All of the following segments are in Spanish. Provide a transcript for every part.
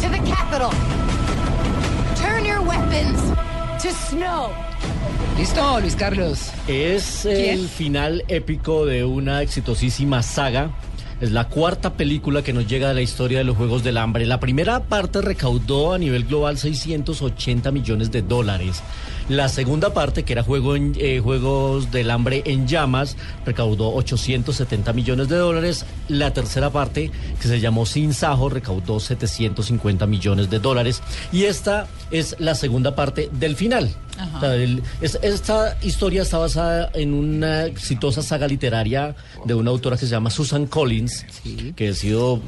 To the capital. Turn your weapons to snow. Listo, Luis Carlos. Es el final épico de una exitosísima saga. Es la cuarta película que nos llega de la historia de los Juegos del Hambre. La primera parte recaudó a nivel global 680 millones de dólares. La segunda parte, que era Juego en- eh, Juegos del Hambre en llamas, recaudó 870 millones de dólares. La tercera parte, que se llamó Sin Sajo, recaudó 750 millones de dólares. Y esta es la segunda parte del final. O sea, el- es- esta historia está basada en una exitosa saga literaria de una autora que se llama Susan Collins, que ha sido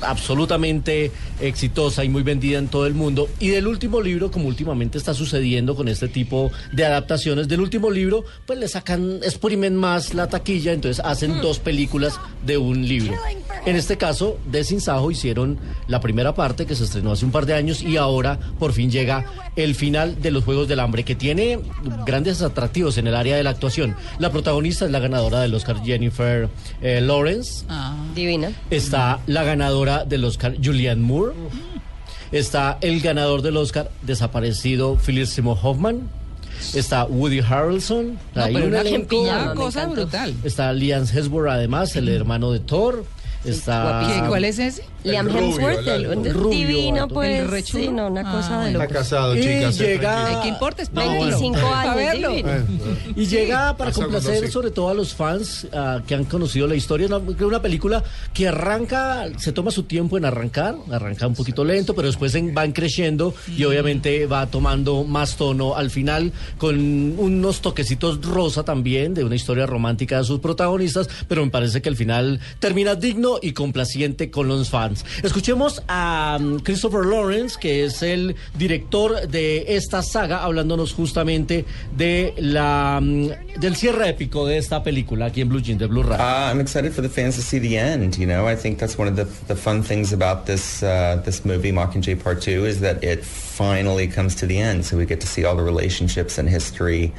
absolutamente exitosa y muy vendida en todo el mundo. Y del último libro, como últimamente está sucediendo con este tipo de adaptaciones, del último libro, pues le sacan, exprimen más la taquilla, entonces hacen dos películas de un libro. En este caso, de Sin Sajo hicieron la primera parte que se estrenó hace un par de años y ahora por fin llega el final de los Juegos del Hambre, que tiene grandes atractivos en el área de la actuación. La protagonista es la ganadora del Oscar Jennifer eh, Lawrence. Divina. Está la ganadora del Oscar Julianne Moore. Está el ganador del Oscar desaparecido Philip Seymour Hoffman. Está Woody Harrelson. No, Hay pero un una, una cosa brutal. Está Liam Hemsworth además, el hermano de Thor. Está ¿Qué- ¿Cuál es ese? Liam rubio, Hemsworth, el el, el Rubio, divino, alto. pues. El. Sí, no, una cosa Ah, de Está locos. casado, Y chicas. llega- Ay, ¿Qué importa? Es No, para verlo. 25 Para años, verlo. divino. Y llega para complacer sobre todo a los fans ah, que han conocido la historia. Una, una película que arranca, se toma su tiempo en arrancar, arranca un poquito lento, pero después en- van creciendo y obviamente va tomando más tono al final con unos toquecitos rosa también de una historia romántica de sus protagonistas, pero me parece que el final termina digno y complaciente con los fans. Escuchemos a mm, Christopher Lawrence, que es el director de esta saga, hablándonos justamente de la mm, del cierre épico de esta película aquí en Blue Jean de Blue Radio. Uh, I'm excited for the fans to see the end. You know, I think that's one of the the fun things about this uh, this movie, Mockingjay Part Two, is that it finally comes to the end. So we get to see all the relationships and history,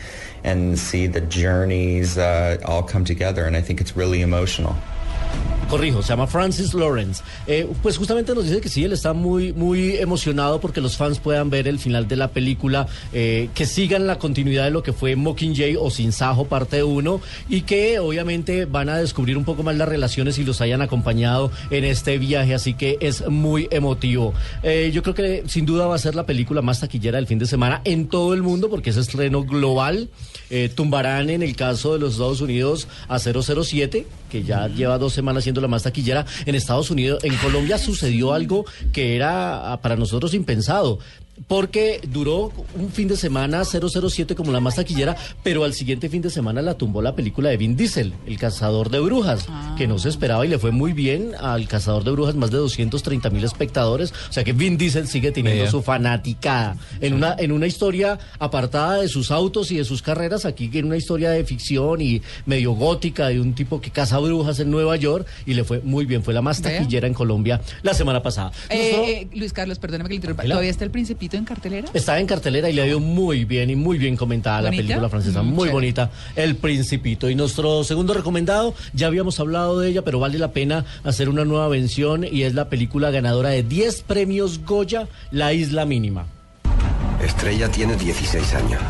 and see the journeys uh, all come together. And I think it's really emotional. Corrijo, se llama Francis Lawrence. Eh, pues justamente nos dice que sí, él está muy, muy emocionado porque los fans puedan ver el final de la película, eh, que sigan la continuidad de lo que fue Mockingjay o Sin Sajo parte 1 y que obviamente van a descubrir un poco más las relaciones y los hayan acompañado en este viaje, así que es muy emotivo. Eh, yo creo que sin duda va a ser la película más taquillera del fin de semana en todo el mundo porque es estreno global. Tumbarán en el caso de los Estados Unidos a 007, que ya lleva dos semanas siendo la más taquillera. En Estados Unidos, en Colombia sucedió algo que era ah, para nosotros impensado. Porque duró un fin de semana 007 como la más taquillera, pero al siguiente fin de semana la tumbó la película de Vin Diesel, El Cazador de Brujas, que no se esperaba y le fue muy bien al Cazador de Brujas, más de 230 mil espectadores. O sea que Vin Diesel sigue teniendo su fanaticada. En una, en una historia apartada de sus autos y de sus carreras, aquí en una historia de ficción y medio gótica de un tipo que caza brujas en Nueva York y le fue muy bien. Fue la más Vea. taquillera en Colombia la semana pasada. Nosotros- Eh, eh, Luis Carlos, perdóname que le interrumpa. ¿Todavía está el Principito en cartelera? Estaba en cartelera y le ha ido muy bien y muy bien comentada la película francesa, Mm, muy chévere. bonita, El Principito. Y nuestro segundo recomendado, ya habíamos hablado de ella, pero vale la pena hacer una nueva mención y es la película ganadora de 10 premios Goya, La Isla Mínima. Estrella tiene 16 años.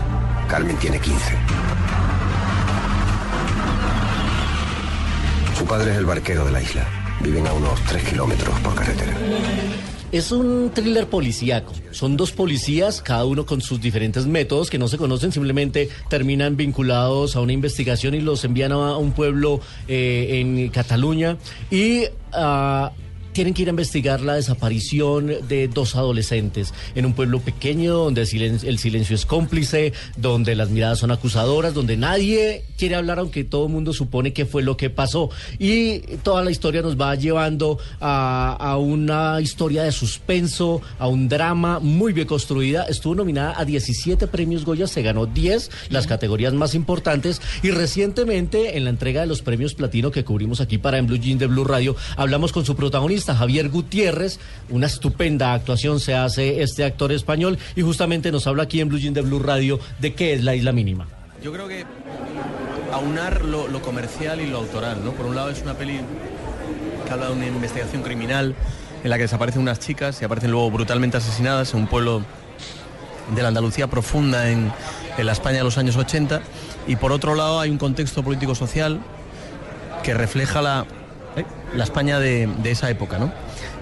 Carmen tiene 15. Su padre es el barquero de la isla. Viven a unos 3 kilómetros por carretera. Es un thriller policíaco. Son dos policías, cada uno con sus diferentes métodos que no se conocen, simplemente terminan vinculados a una investigación y los envían a un pueblo eh, en Cataluña y ah, tienen que ir a investigar la desaparición de dos adolescentes en un pueblo pequeño donde el silencio, el silencio es cómplice, donde las miradas son acusadoras, donde nadie quiere hablar aunque todo el mundo supone que fue lo que pasó. Y toda la historia nos va llevando a, a una historia de suspenso, a un drama muy bien construida. Estuvo nominada a 17 premios Goya, se ganó 10, las categorías más importantes. Y recientemente, en la entrega de los premios Platino que cubrimos aquí para En Blue Jean de Blue Radio, hablamos con su protagonista, Javier Gutiérrez. Una estupenda actuación se hace este actor español y justamente nos habla aquí en Blue Jean de Blue Radio de qué es la isla mínima. Yo creo que aunar lo, comercial y lo autoral, ¿no? Por un lado es una peli que habla de una investigación criminal en la que desaparecen unas chicas y aparecen luego brutalmente asesinadas en un pueblo de la Andalucía profunda en, en la España de los años 80 y por otro lado hay un contexto político-social que refleja la, ¿eh? la España de, esa época, ¿no?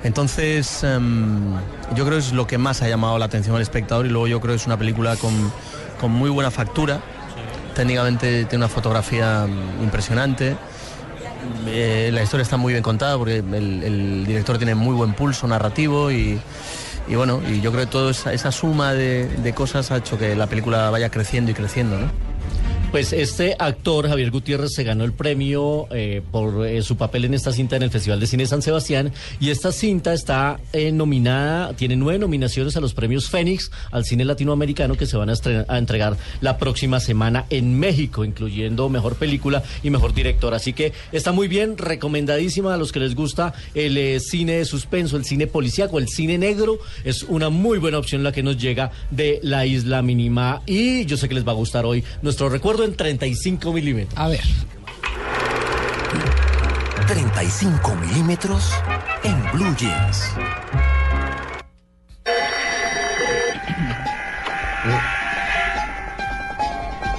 Entonces, em, yo creo que es lo que más ha llamado la atención al espectador y luego yo creo que es una película con, con muy buena factura. Técnicamente tiene una fotografía mm, impresionante. Eh, la historia está muy bien contada porque el, director tiene muy buen pulso narrativo y, bueno, y yo creo que toda esa, esa suma de, de cosas ha hecho que la película vaya creciendo y creciendo, ¿no? Pues este actor, Javier Gutiérrez, se ganó el premio eh, por eh, su papel en esta cinta en el Festival de Cine San Sebastián. Y esta cinta está eh, nominada, tiene nueve nominaciones a los premios Fénix al cine latinoamericano que se van a, a entregar la próxima semana en México, incluyendo mejor película y mejor director. Así que está muy bien, recomendadísima a los que les gusta el cine de suspenso, el cine policíaco, el cine negro. Es una muy buena opción la que nos llega de la isla mínima. Y yo sé que les va a gustar hoy nuestro recuerdo en 35 milímetros. A ver. 35 milímetros en Blue Jeans.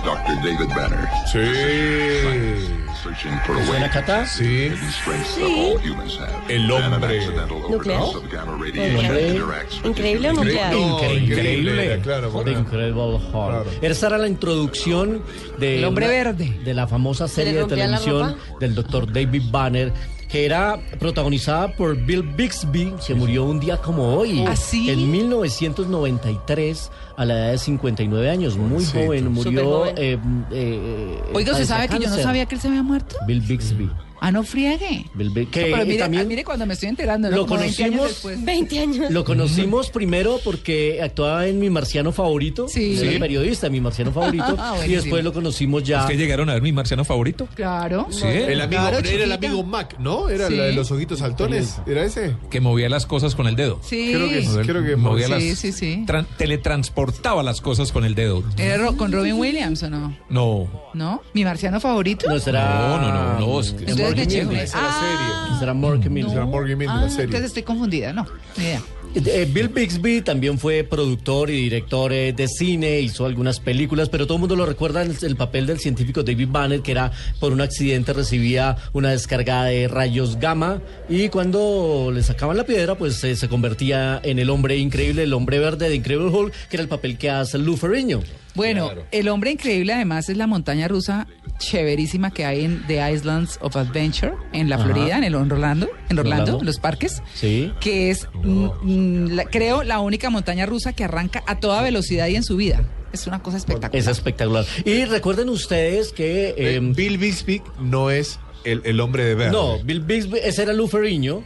Dr. David Banner. Sí. Searching for a way ¿Suena Cata? Sí. hidden strengths that all humans have. El hombre. accidental Nuclear. overdose of gamma El radiation hombre. interacts with ¿Increíble o nuclear? No, Increíble. increíble, claro, The. Incredible Hulk. Claro. Esa era la introducción de El hombre verde. de la famosa serie de televisión del doctor David Banner que era protagonizada por Bill Bixby, que murió un día como hoy, ¿Ah, sí? en 1993, a la edad de 59 años, muy joven, murió... Superjoven. eh, eh, Oiga, ¿usted padecía sabe que yo no cáncer. sabía que él se había muerto? Bill Bixby. Ah, no friegue. Que Pero mire, también mire cuando me estoy enterando. ¿no? lo Como 20 años conocimos- después. 20 años. Lo conocimos primero porque actuaba en Mi Marciano Favorito. Sí. Era Sí. periodista, Mi Marciano Favorito. Ah, y después lo conocimos ya. ¿Es que llegaron a ver mi marciano favorito? Claro. Sí. El amigo, Claro, era el amigo Mac, ¿no? Era Sí. la de los ojitos saltones. ¿Era ese? Que movía las cosas con el dedo. Sí. Creo que sí. Creo que movía sí, las, sí, sí. tran- teletransportaba las cosas con el dedo. ¿Era Ro- con Robin Williams o no? No. ¿No? ¿Mi marciano favorito? No, será. No, no, no, no, es que- es Entonces Morgan. Esa era Ah, Será Morgan. Será Morgan Milne, ah, la serie. entonces estoy confundida. No, idea. Eh, Bill Bixby también fue productor y director eh, de cine, hizo algunas películas, pero todo el mundo lo recuerda el, el papel del científico David Banner, que era por un accidente recibía una descarga de rayos gamma y cuando le sacaban la piedra, pues eh, se convertía en el hombre increíble, el hombre verde de Incredible Hulk, que era el papel que hace Lou Ferrigno. Bueno, el hombre increíble además es la montaña rusa chéverísima que hay en The Islands of Adventure en la Ajá. Florida, en el Orlando, en Orlando, Orlando. en los parques, Sí. que es, mm, mm, la- creo, la única montaña rusa que arranca a toda velocidad y en su vida. Es una cosa espectacular. Es espectacular. Y recuerden ustedes que... Eh, eh, Bill Bixby no es el, el hombre de verde. No, Bill Bixby, ese era Lou Ferrigno,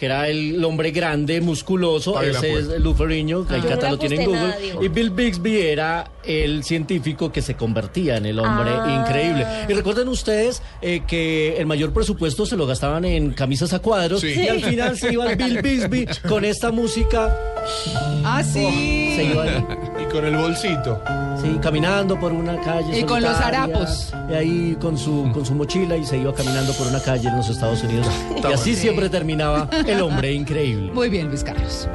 que era el hombre grande, musculoso, ese es. Lou Ferrigno, que Ah. el lo tiene en Google. y Bill Bixby era el científico que se convertía en el hombre Ah. increíble. Y recuerden ustedes eh, que el mayor presupuesto se lo gastaban en camisas a cuadros Sí. y al final se iba el Bill Bixby con esta música, Ah, sí. se iba Y con el bolsito. Sí, caminando por una calle Y con los harapos. Y ahí con su, con su mochila y se iba caminando por una calle en los Estados Unidos. y así siempre terminaba el hombre increíble. Muy bien, Luis Carlos.